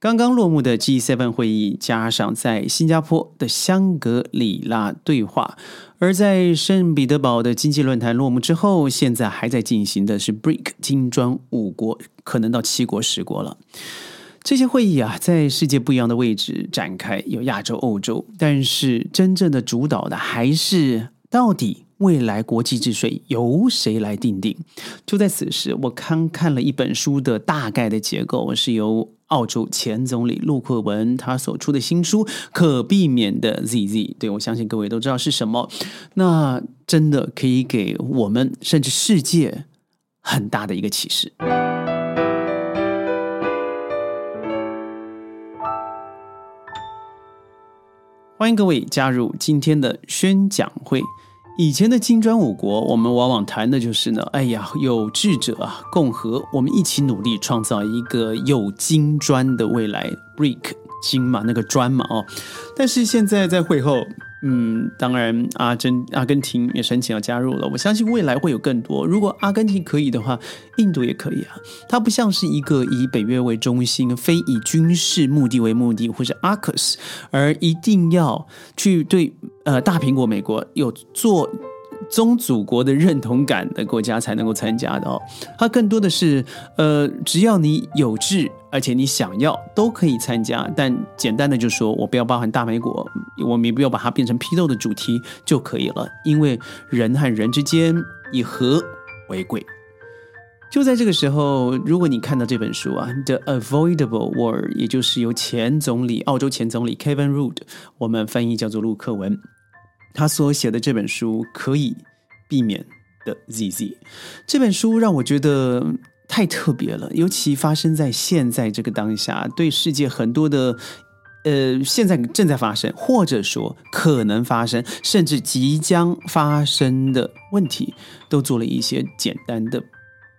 刚刚落幕的 G7 会议，加上在新加坡的香格里拉对话，而在圣彼得堡的经济论坛落幕之后，现在还在进行的是 BRIC 金砖五国，可能到七国十国了。这些会议啊，在世界不一样的位置展开，有亚洲、欧洲，但是真正的主导的还是到底未来国际秩序由谁来定定？就在此时，我刚看了一本书的大概的结构，是由澳洲前总理陆克文他所出的新书《可避免的 ZZ》。对我相信各位都知道是什么，那真的可以给我们甚至世界很大的一个启示。欢迎各位加入今天的宣讲会。以前的金砖五国，我们往往谈的就是呢，哎呀，有志者啊，共和，我们一起努力创造一个有金砖的未来。Brick 金嘛，那个砖嘛，哦。但是现在在会后。嗯，当然，阿珍、阿根廷也申请要加入了。我相信未来会有更多。如果阿根廷可以的话，印度也可以啊。它不像是一个以北约为中心、非以军事目的为目的，或者阿克斯，而一定要去对呃大苹果美国有做。宗祖国的认同感的国家才能够参加的哦，它更多的是，呃，只要你有志，而且你想要，都可以参加。但简单的就说，我不要包含大美国，我们也不要把它变成批斗的主题就可以了。因为人和人之间以和为贵。就在这个时候，如果你看到这本书啊，《The Avoidable War》，也就是由前总理、澳洲前总理 Kevin Rudd，我们翻译叫做陆克文。他所写的这本书可以避免的 ZZ，这本书让我觉得太特别了，尤其发生在现在这个当下，对世界很多的呃现在正在发生，或者说可能发生，甚至即将发生的问题，都做了一些简单的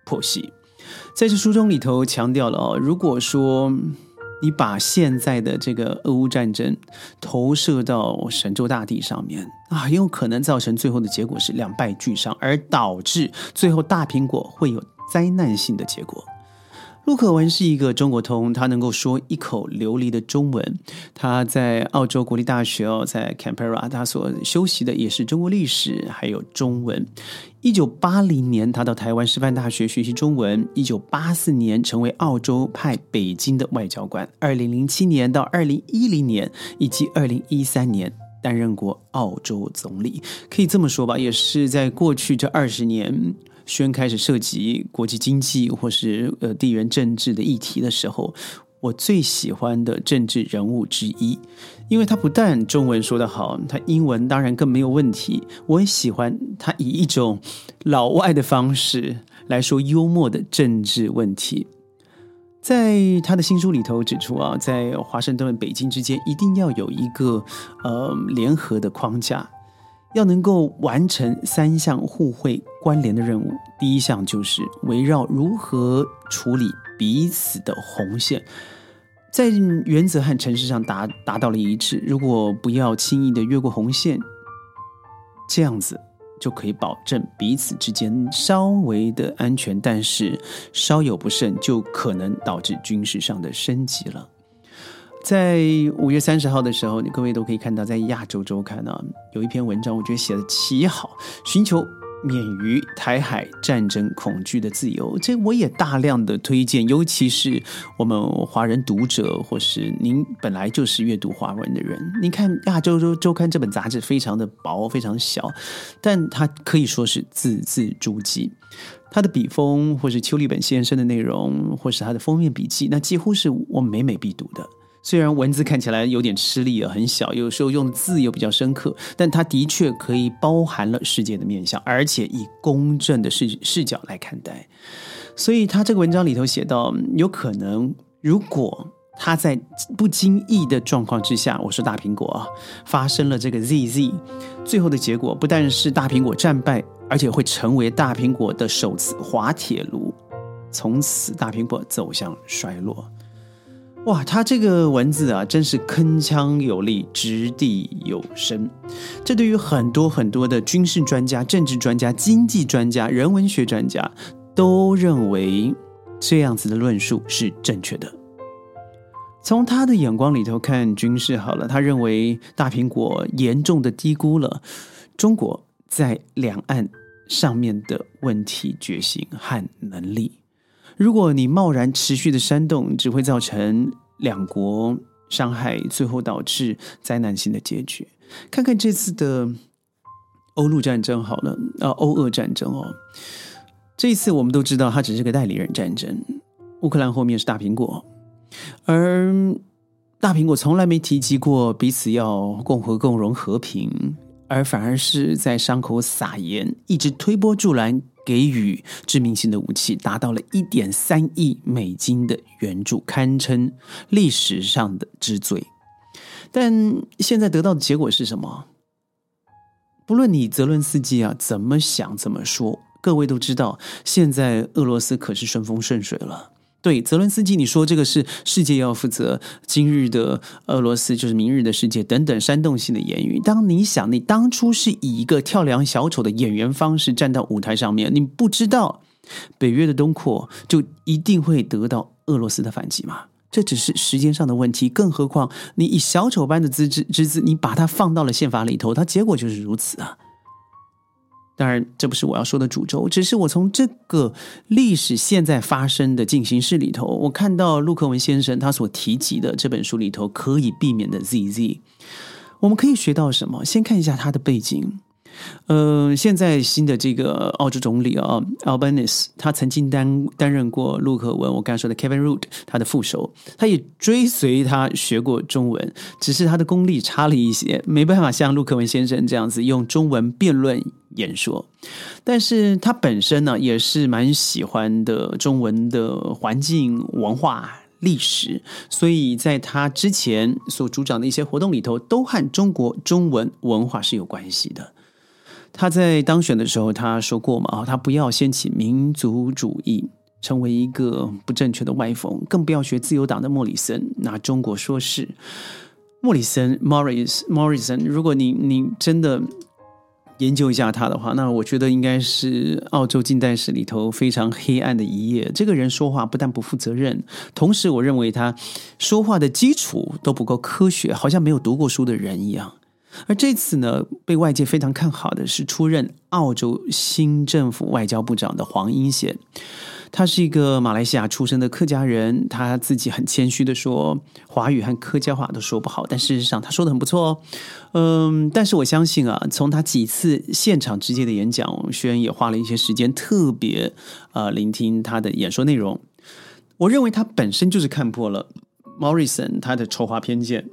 剖析。在这书中里头强调了哦，如果说。你把现在的这个俄乌战争投射到神州大地上面啊，很有可能造成最后的结果是两败俱伤，而导致最后大苹果会有灾难性的结果。陆可文是一个中国通，他能够说一口流利的中文。他在澳洲国立大学哦，在堪培拉他所修习的也是中国历史，还有中文。一九八零年，他到台湾师范大学学习中文。一九八四年，成为澳洲派北京的外交官。二零零七年到二零一零年，以及二零一三年，担任过澳洲总理。可以这么说吧，也是在过去这二十年。宣开始涉及国际经济或是呃地缘政治的议题的时候，我最喜欢的政治人物之一，因为他不但中文说得好，他英文当然更没有问题。我也喜欢他以一种老外的方式来说幽默的政治问题。在他的新书里头指出啊，在华盛顿、北京之间一定要有一个呃联合的框架。要能够完成三项互惠关联的任务，第一项就是围绕如何处理彼此的红线，在原则和程式上达达到了一致。如果不要轻易的越过红线，这样子就可以保证彼此之间稍微的安全，但是稍有不慎，就可能导致军事上的升级了。在五月三十号的时候，各位都可以看到，在亚洲周刊呢有一篇文章，我觉得写的奇好，寻求免于台海战争恐惧的自由。这我也大量的推荐，尤其是我们华人读者，或是您本来就是阅读华文的人。您看《亚洲周周刊》这本杂志非常的薄，非常小，但它可以说是字字珠玑。它的笔锋，或是邱立本先生的内容，或是他的封面笔记，那几乎是我每每必读的。虽然文字看起来有点吃力啊，很小，有时候用的字又比较深刻，但它的确可以包含了世界的面相，而且以公正的视视角来看待。所以他这个文章里头写到，有可能如果他在不经意的状况之下，我说大苹果啊，发生了这个 ZZ，最后的结果不但是大苹果战败，而且会成为大苹果的首次滑铁卢，从此大苹果走向衰落。哇，他这个文字啊，真是铿锵有力，掷地有声。这对于很多很多的军事专家、政治专家、经济专家、人文学专家都认为这样子的论述是正确的。从他的眼光里头看军事好了，他认为大苹果严重的低估了中国在两岸上面的问题决心和能力。如果你贸然持续的煽动，只会造成两国伤害，最后导致灾难性的结局。看看这次的欧陆战争好了，啊，欧俄战争哦，这一次我们都知道，它只是个代理人战争。乌克兰后面是大苹果。而大苹果从来没提及过彼此要共和共荣和平，而反而是在伤口撒盐，一直推波助澜，给予致命性的武器，达到了一点三亿美金的援助，堪称历史上的之最。但现在得到的结果是什么？不论你泽伦斯基啊怎么想怎么说，各位都知道，现在俄罗斯可是顺风顺水了。对泽伦斯基，你说这个是世界要负责，今日的俄罗斯就是明日的世界等等煽动性的言语。当你想你当初是以一个跳梁小丑的演员方式站到舞台上面，你不知道北约的东扩就一定会得到俄罗斯的反击吗？这只是时间上的问题。更何况你以小丑般的资质之资，你把它放到了宪法里头，它结果就是如此啊。当然，这不是我要说的主轴，只是我从这个历史现在发生的进行式里头，我看到陆克文先生他所提及的这本书里头可以避免的 ZZ，我们可以学到什么？先看一下他的背景。呃，现在新的这个澳洲总理啊，Albanese，他曾经担担任过陆克文，我刚才说的 Kevin Root 他的副手，他也追随他学过中文，只是他的功力差了一些，没办法像陆克文先生这样子用中文辩论演说。但是他本身呢，也是蛮喜欢的中文的环境、文化、历史，所以在他之前所主掌的一些活动里头，都和中国中文文化是有关系的。他在当选的时候，他说过嘛啊，他不要掀起民族主义，成为一个不正确的歪风，更不要学自由党的莫里森拿中国说事。莫里森 （Morris Morrison），如果你你真的研究一下他的话，那我觉得应该是澳洲近代史里头非常黑暗的一页。这个人说话不但不负责任，同时我认为他说话的基础都不够科学，好像没有读过书的人一样。而这次呢，被外界非常看好的是出任澳洲新政府外交部长的黄英贤。他是一个马来西亚出生的客家人，他自己很谦虚的说，华语和客家话都说不好，但事实上他说的很不错哦。嗯，但是我相信啊，从他几次现场直接的演讲，学员也花了一些时间特别呃聆听他的演说内容。我认为他本身就是看破了 Morrison 他的丑化偏见。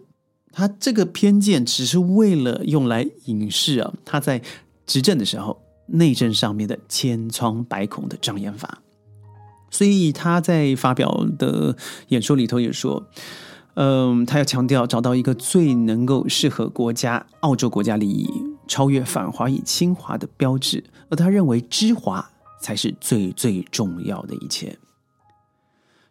他这个偏见只是为了用来隐饰啊，他在执政的时候内政上面的千疮百孔的障眼法。所以他在发表的演说里头也说，嗯，他要强调找到一个最能够适合国家澳洲国家利益、超越反华与侵华的标志，而他认为知华才是最最重要的一切。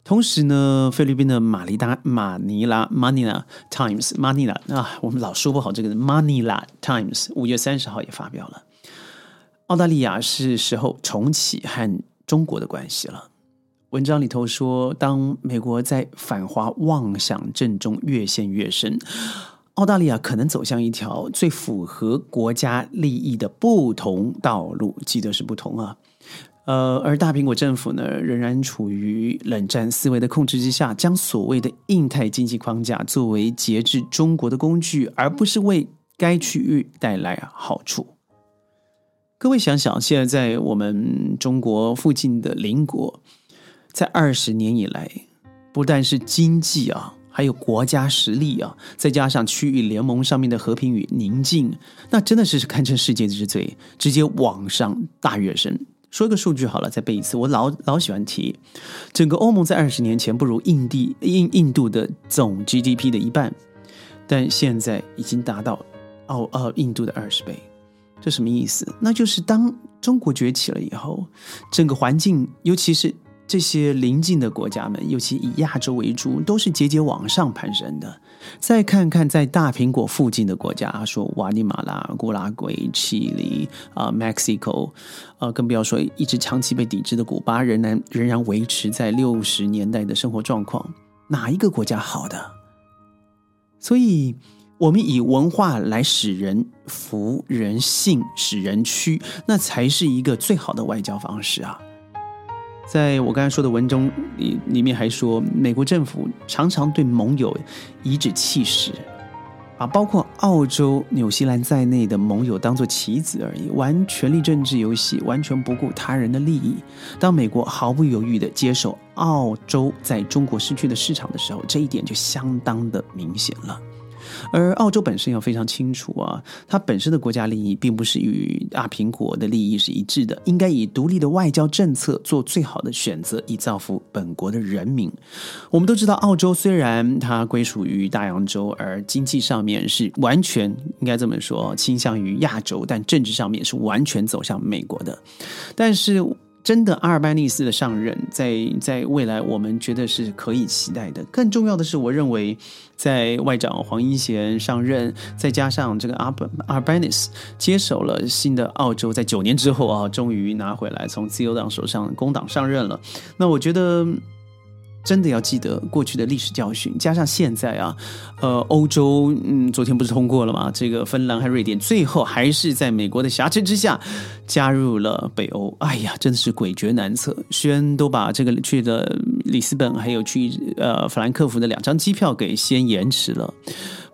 同时呢，菲律宾的马尼达马尼拉 Manila Times Manila 啊，我们老说不好这个 Manila Times 五月三十号也发表了，澳大利亚是时候重启和中国的关系了。文章里头说，当美国在反华妄想症中越陷越深，澳大利亚可能走向一条最符合国家利益的不同道路。记得是不同啊。呃，而大苹果政府呢，仍然处于冷战思维的控制之下，将所谓的印太经济框架作为节制中国的工具，而不是为该区域带来好处。各位想想，现在在我们中国附近的邻国，在二十年以来，不但是经济啊，还有国家实力啊，再加上区域联盟上面的和平与宁静，那真的是堪称世界之最，直接往上大跃升。说一个数据好了，再背一次。我老老喜欢提，整个欧盟在二十年前不如印地印印度的总 GDP 的一半，但现在已经达到澳呃印度的二十倍。这什么意思？那就是当中国崛起了以后，整个环境，尤其是。这些邻近的国家们，尤其以亚洲为主，都是节节往上攀升的。再看看在大苹果附近的国家，说瓦尼马拉、古拉圭、智利啊、Mexico，啊，更不要说一直长期被抵制的古巴，仍然仍然维持在六十年代的生活状况。哪一个国家好的？所以，我们以文化来使人服人信，使人屈，那才是一个最好的外交方式啊！在我刚才说的文中里，里面还说，美国政府常常对盟友颐指气使。把包括澳洲、纽西兰在内的盟友当作棋子而已，玩权力政治游戏，完全不顾他人的利益。当美国毫不犹豫的接受澳洲在中国失去的市场的时候，这一点就相当的明显了。而澳洲本身要非常清楚啊，它本身的国家利益并不是与大苹果的利益是一致的，应该以独立的外交政策做最好的选择，以造福本国的人民。我们都知道，澳洲虽然它归属于大洋洲，而经济上面是完全应该这么说倾向于亚洲，但政治上面是完全走向美国的。但是。真的，阿尔班尼斯的上任，在在未来，我们觉得是可以期待的。更重要的是，我认为，在外长黄英贤上任，再加上这个阿本阿尔班尼斯接手了新的澳洲，在九年之后啊，终于拿回来，从自由党手上工党上任了。那我觉得。真的要记得过去的历史教训，加上现在啊，呃，欧洲，嗯，昨天不是通过了吗？这个芬兰和瑞典最后还是在美国的挟持之下加入了北欧。哎呀，真的是诡谲难测。轩都把这个去的里斯本还有去呃法兰克福的两张机票给先延迟了，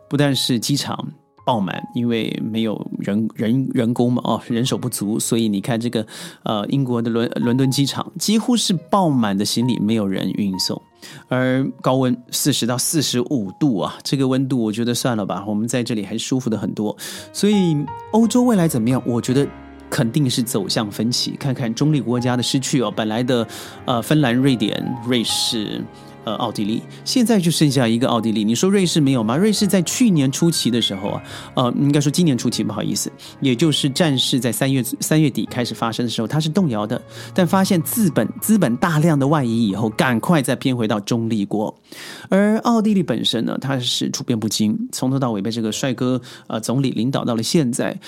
不但是机场。爆满，因为没有人人人工嘛，哦，人手不足，所以你看这个，呃，英国的伦伦敦机场几乎是爆满的行李，没有人运送，而高温四十到四十五度啊，这个温度我觉得算了吧，我们在这里还舒服的很多，所以欧洲未来怎么样？我觉得肯定是走向分歧，看看中立国家的失去哦，本来的呃，芬兰、瑞典、瑞士。呃，奥地利现在就剩下一个奥地利。你说瑞士没有吗？瑞士在去年初期的时候啊，呃，应该说今年初期，不好意思，也就是战事在三月三月底开始发生的时候，它是动摇的。但发现资本资本大量的外移以后，赶快再偏回到中立国。而奥地利本身呢，它是处变不惊，从头到尾被这个帅哥呃总理领导到了现在。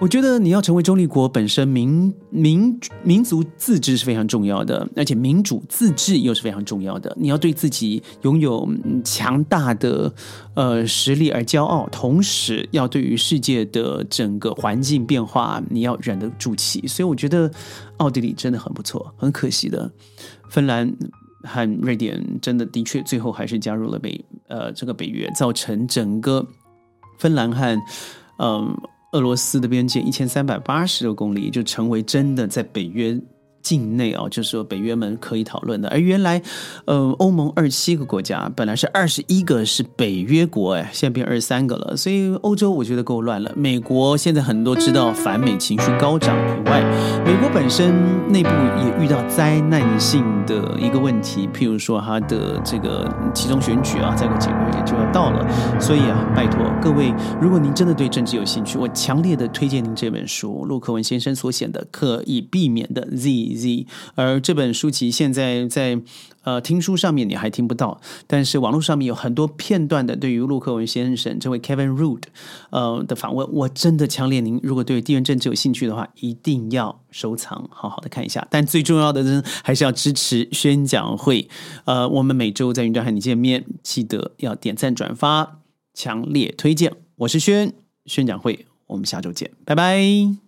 我觉得你要成为中立国，本身民民民族自治是非常重要的，而且民主自治又是非常重要的。你要对自己拥有强大的呃实力而骄傲，同时要对于世界的整个环境变化，你要忍得住气。所以我觉得奥地利真的很不错，很可惜的，芬兰和瑞典真的的确最后还是加入了北呃这个北约，造成整个芬兰和嗯。俄罗斯的边界一千三百八十多公里，就成为真的在北约。境内啊，就是说北约们可以讨论的。而原来，呃，欧盟二十七个国家本来是二十一个是北约国，哎，现在变二十三个了。所以欧洲我觉得够乱了。美国现在很多知道反美情绪高涨以外，美国本身内部也遇到灾难性的一个问题，譬如说它的这个其中选举啊，再过几个月就要到了。所以啊，拜托各位，如果您真的对政治有兴趣，我强烈的推荐您这本书，陆克文先生所写的《可以避免的 Z》。Z，而这本书籍现在在呃听书上面你还听不到，但是网络上面有很多片段的对于陆克文先生这位 Kevin Root 呃的访问，我真的强烈您如果对地缘政治有兴趣的话，一定要收藏，好好的看一下。但最重要的呢，还是要支持宣讲会。呃，我们每周在云端和你见面，记得要点赞转发，强烈推荐。我是轩宣讲会，我们下周见，拜拜。